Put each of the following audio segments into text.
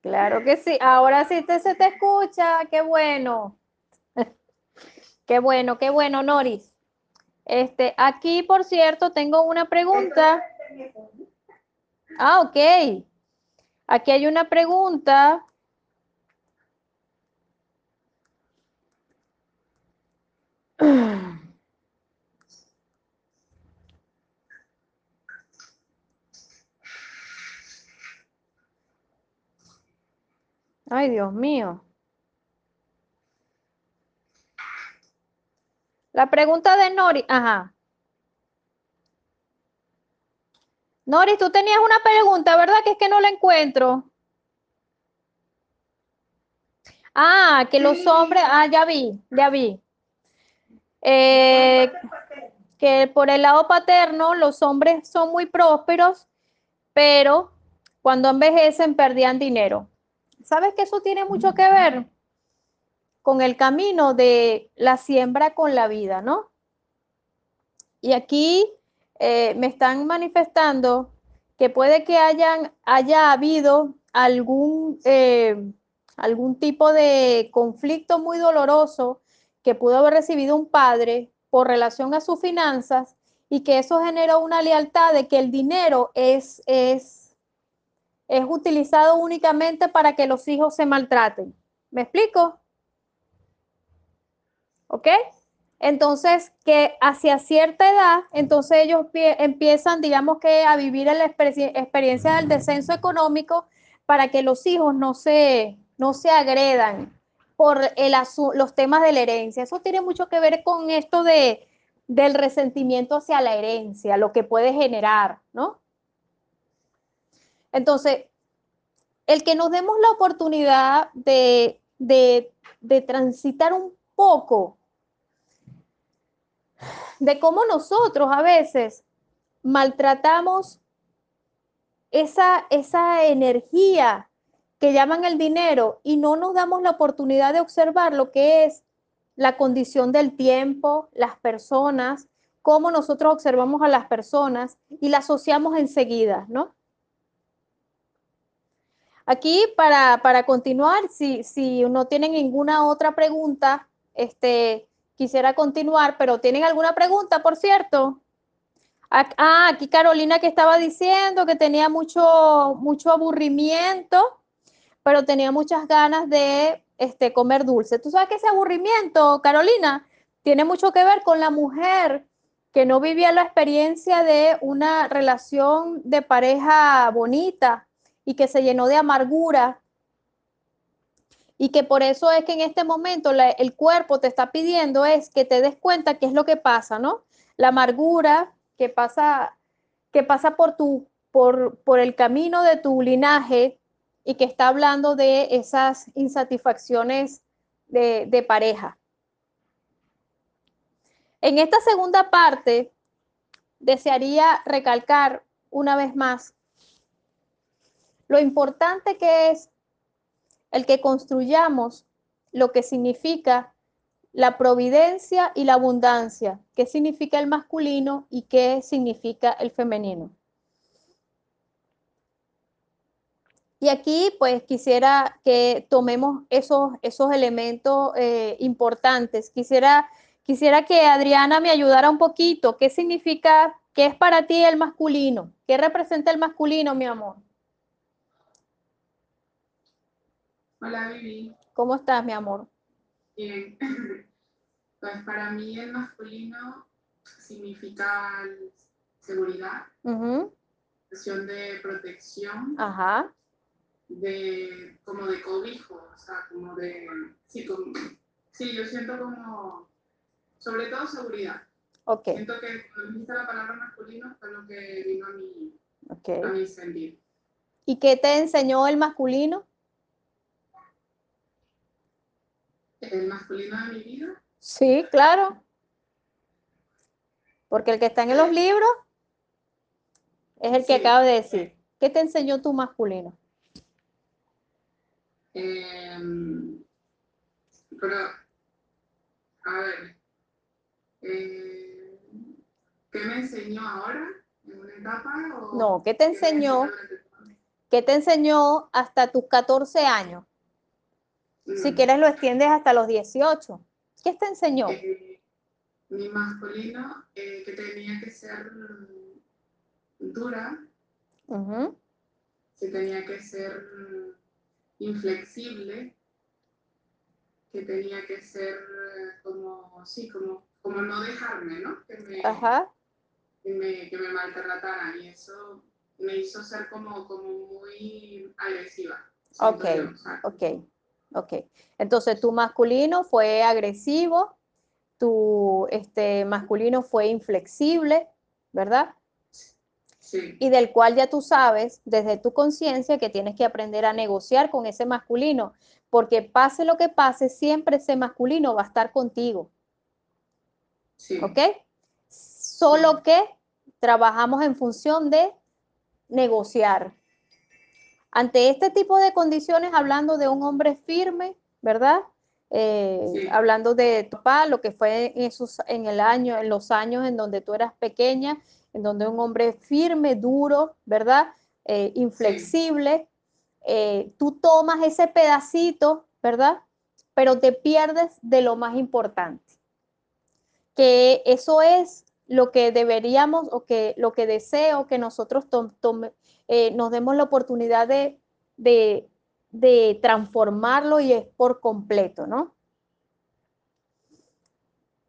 Claro que sí. Ahora sí te, se te escucha. Qué bueno. Qué bueno, qué bueno, Noris. Este, aquí, por cierto, tengo una pregunta. Ah, ok. Aquí hay una pregunta. Ay, Dios mío. La pregunta de Nori, ajá. Nori, tú tenías una pregunta, ¿verdad? Que es que no la encuentro. Ah, que los hombres, ah, ya vi, ya vi. Eh, que por el lado paterno los hombres son muy prósperos, pero cuando envejecen perdían dinero. ¿Sabes que eso tiene mucho que ver con el camino de la siembra con la vida, ¿no? Y aquí eh, me están manifestando que puede que hayan, haya habido algún, eh, algún tipo de conflicto muy doloroso que pudo haber recibido un padre por relación a sus finanzas y que eso generó una lealtad de que el dinero es, es, es utilizado únicamente para que los hijos se maltraten. ¿Me explico? ¿Ok? Entonces, que hacia cierta edad, entonces ellos empiezan, digamos que, a vivir la experiencia del descenso económico para que los hijos no se, no se agredan por el los temas de la herencia. Eso tiene mucho que ver con esto de, del resentimiento hacia la herencia, lo que puede generar, ¿no? Entonces, el que nos demos la oportunidad de, de, de transitar un poco de cómo nosotros a veces maltratamos esa, esa energía que llaman el dinero y no nos damos la oportunidad de observar lo que es la condición del tiempo, las personas, cómo nosotros observamos a las personas y la asociamos enseguida, ¿no? Aquí, para, para continuar, si, si no tienen ninguna otra pregunta, este, quisiera continuar, pero ¿tienen alguna pregunta, por cierto? Ah, aquí Carolina que estaba diciendo que tenía mucho, mucho aburrimiento, pero tenía muchas ganas de este, comer dulce. ¿Tú sabes que ese aburrimiento, Carolina, tiene mucho que ver con la mujer que no vivía la experiencia de una relación de pareja bonita y que se llenó de amargura y que por eso es que en este momento el cuerpo te está pidiendo es que te des cuenta qué es lo que pasa, ¿no? La amargura que pasa, que pasa por, tu, por, por el camino de tu linaje y que está hablando de esas insatisfacciones de, de pareja. En esta segunda parte, desearía recalcar una vez más lo importante que es el que construyamos lo que significa la providencia y la abundancia, qué significa el masculino y qué significa el femenino. Y aquí pues quisiera que tomemos esos, esos elementos eh, importantes. Quisiera, quisiera que Adriana me ayudara un poquito. ¿Qué significa, qué es para ti el masculino? ¿Qué representa el masculino, mi amor? Hola, Vivi. ¿Cómo estás, mi amor? Bien. Pues para mí el masculino significa seguridad, uh de protección, Ajá. de como de cobijo, o sea, como de sí, como, sí, yo siento como sobre todo seguridad. Okay. Siento que cuando dijiste la palabra masculino fue lo que vino a mi, okay. a mi sentir. ¿Y qué te enseñó el masculino? El masculino de mi vida? Sí, claro. Porque el que está en los libros es el que acabo de decir. ¿Qué te enseñó tu masculino? Em, pero, a ver, eh, ¿qué me enseñó ahora? en una etapa? O no, ¿qué te enseñó? ¿Qué te enseñó hasta tus 14 años? Si mm. quieres lo extiendes hasta los 18. ¿Qué te enseñó? Eh, mi masculino, eh, que tenía que ser dura, que tenía que ser inflexible, que tenía que ser como, sí, como, como no dejarme, ¿no? Que me, Ajá. Que me, que me maltrataran y eso me hizo ser como, como muy agresiva. Ok, ok, ok. Entonces tu masculino fue agresivo, tu este, masculino fue inflexible, ¿verdad? Sí. Y del cual ya tú sabes desde tu conciencia que tienes que aprender a negociar con ese masculino, porque pase lo que pase, siempre ese masculino va a estar contigo. Sí. ¿Ok? Solo que trabajamos en función de negociar. Ante este tipo de condiciones, hablando de un hombre firme, ¿verdad? Eh, hablando de tu papá, lo que fue en, esos, en el año, en los años en donde tú eras pequeña, en donde un hombre firme, duro, ¿verdad? Eh, inflexible, eh, tú tomas ese pedacito, ¿verdad? Pero te pierdes de lo más importante, que eso es lo que deberíamos o que lo que deseo que nosotros eh, nos demos la oportunidad de, de, de transformarlo y es por completo, ¿no?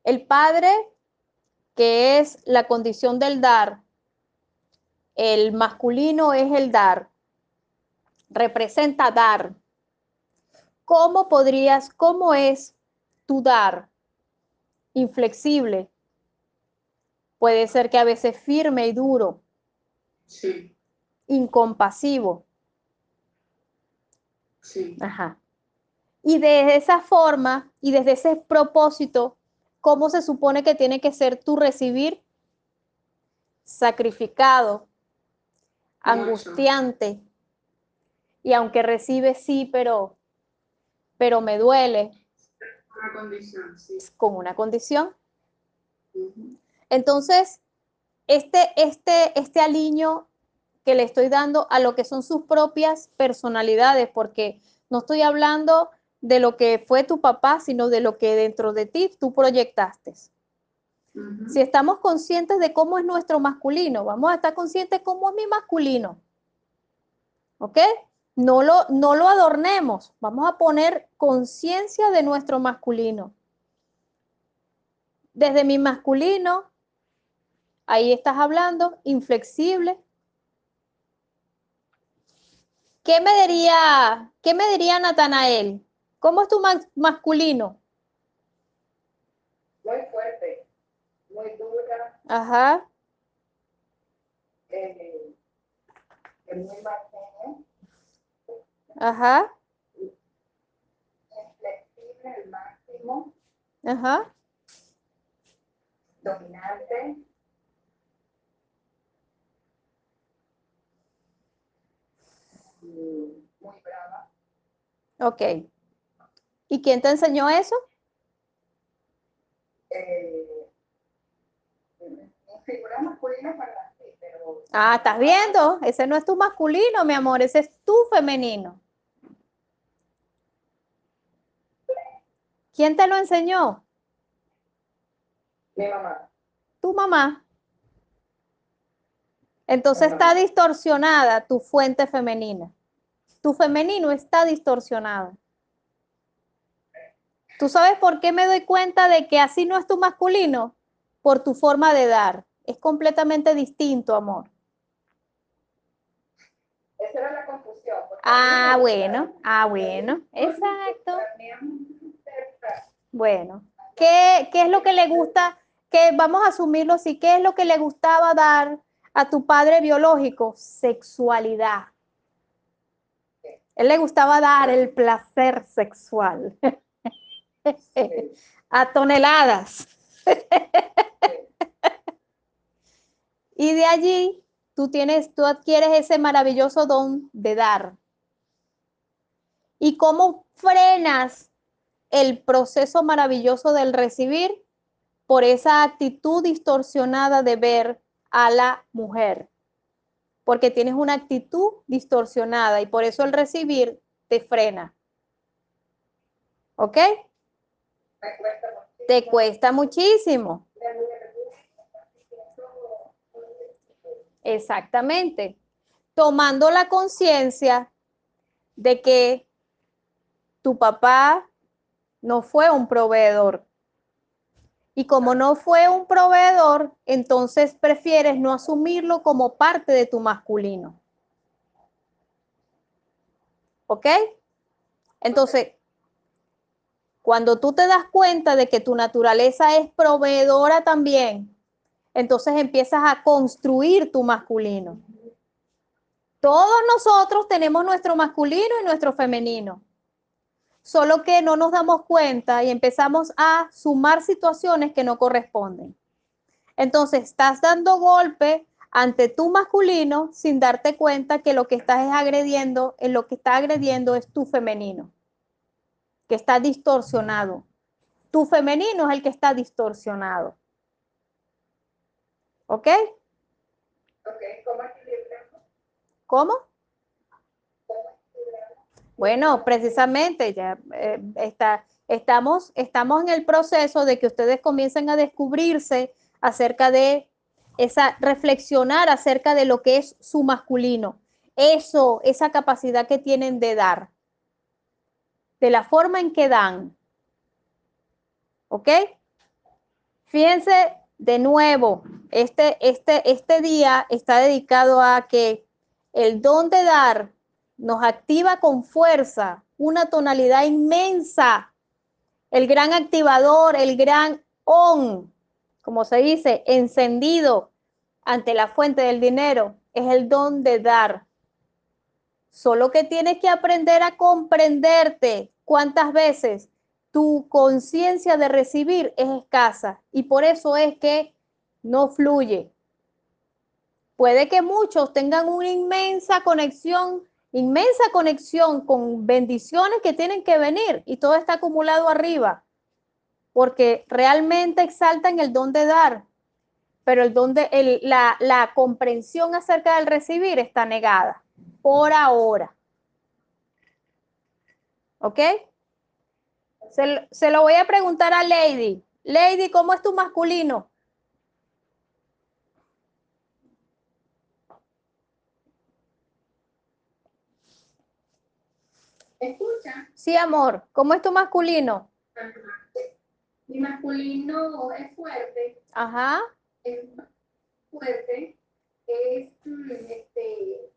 El Padre, que es la condición del dar, el masculino es el dar, representa dar. ¿Cómo podrías, cómo es tu dar? Inflexible, Puede ser que a veces firme y duro. Sí. Incompasivo. Sí. Ajá. Y desde esa forma y desde ese propósito, ¿cómo se supone que tiene que ser tu recibir? Sacrificado, angustiante. Y aunque recibe sí, pero, pero me duele. Una condición, sí. Con una condición. Entonces, este, este, este aliño que le estoy dando a lo que son sus propias personalidades, porque no estoy hablando de lo que fue tu papá, sino de lo que dentro de ti tú proyectaste. Si estamos conscientes de cómo es nuestro masculino, vamos a estar conscientes de cómo es mi masculino. ¿Ok? No lo, no lo adornemos, vamos a poner conciencia de nuestro masculino. Desde mi masculino, Ahí estás hablando, inflexible. ¿Qué me diría, qué me diría Natanael? ¿Cómo es tu masculino? Muy fuerte, muy dura. Ajá. Eh, muy marciano. Ajá. Inflexible al máximo. Ajá. Dominante. Muy brava. Ok. ¿Y quién te enseñó eso? Eh, figura masculina para ti, pero... Ah, ¿estás viendo? Ese no es tu masculino, mi amor, ese es tu femenino. ¿Quién te lo enseñó? Mi mamá. Tu mamá. Entonces está distorsionada tu fuente femenina. Tu femenino está distorsionado. ¿Tú sabes por qué me doy cuenta de que así no es tu masculino? Por tu forma de dar. Es completamente distinto, amor. Esa era la confusión. Ah, bueno, ah, bueno, exacto. Bueno, ¿qué, ¿qué es lo que le gusta? Que vamos a asumirlo así, ¿qué es lo que le gustaba dar a tu padre biológico? Sexualidad. Él le gustaba dar el placer sexual a toneladas. y de allí tú tienes, tú adquieres ese maravilloso don de dar. ¿Y cómo frenas el proceso maravilloso del recibir? Por esa actitud distorsionada de ver a la mujer, porque tienes una actitud distorsionada y por eso el recibir te frena. ¿Ok? Te cuesta muchísimo. Exactamente. Tomando la conciencia de que tu papá no fue un proveedor. Y como no fue un proveedor, entonces prefieres no asumirlo como parte de tu masculino. ¿Ok? Entonces, cuando tú te das cuenta de que tu naturaleza es proveedora también, entonces empiezas a construir tu masculino. Todos nosotros tenemos nuestro masculino y nuestro femenino solo que no nos damos cuenta y empezamos a sumar situaciones que no corresponden. Entonces, estás dando golpe ante tu masculino sin darte cuenta que lo que estás es agrediendo, en lo que está agrediendo es tu femenino, que está distorsionado. Tu femenino es el que está distorsionado. ¿Ok? Ok, ¿cómo ¿Cómo? Bueno, precisamente, ya eh, está, estamos, estamos en el proceso de que ustedes comiencen a descubrirse acerca de esa, reflexionar acerca de lo que es su masculino, eso, esa capacidad que tienen de dar, de la forma en que dan. ¿Ok? Fíjense de nuevo, este, este, este día está dedicado a que el don de dar nos activa con fuerza, una tonalidad inmensa. El gran activador, el gran on, como se dice, encendido ante la fuente del dinero, es el don de dar. Solo que tienes que aprender a comprenderte cuántas veces tu conciencia de recibir es escasa y por eso es que no fluye. Puede que muchos tengan una inmensa conexión inmensa conexión con bendiciones que tienen que venir y todo está acumulado arriba, porque realmente exaltan el don de dar, pero el don de la, comprensión acerca del recibir está negada por ahora. ¿Ok? Se, se lo voy a preguntar a Lady. Lady, ¿cómo es tu masculino? ¿Escucha? Sí, amor. ¿Cómo es tu masculino? Mi masculino es fuerte. Ajá. Es fuerte. Es, mm, este,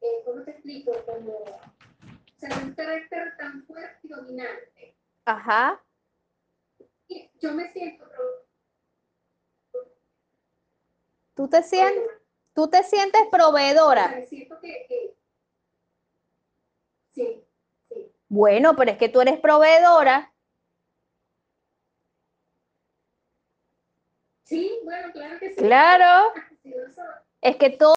eh, ¿cómo te explico? Como, o sea, un carácter tan fuerte y dominante. Ajá. Y yo me siento... ¿Tú te sientes, tú te sientes proveedora? me siento que, que Sí, sí. Bueno, pero es que tú eres proveedora. Sí, bueno, claro que sí. Claro. Es que todo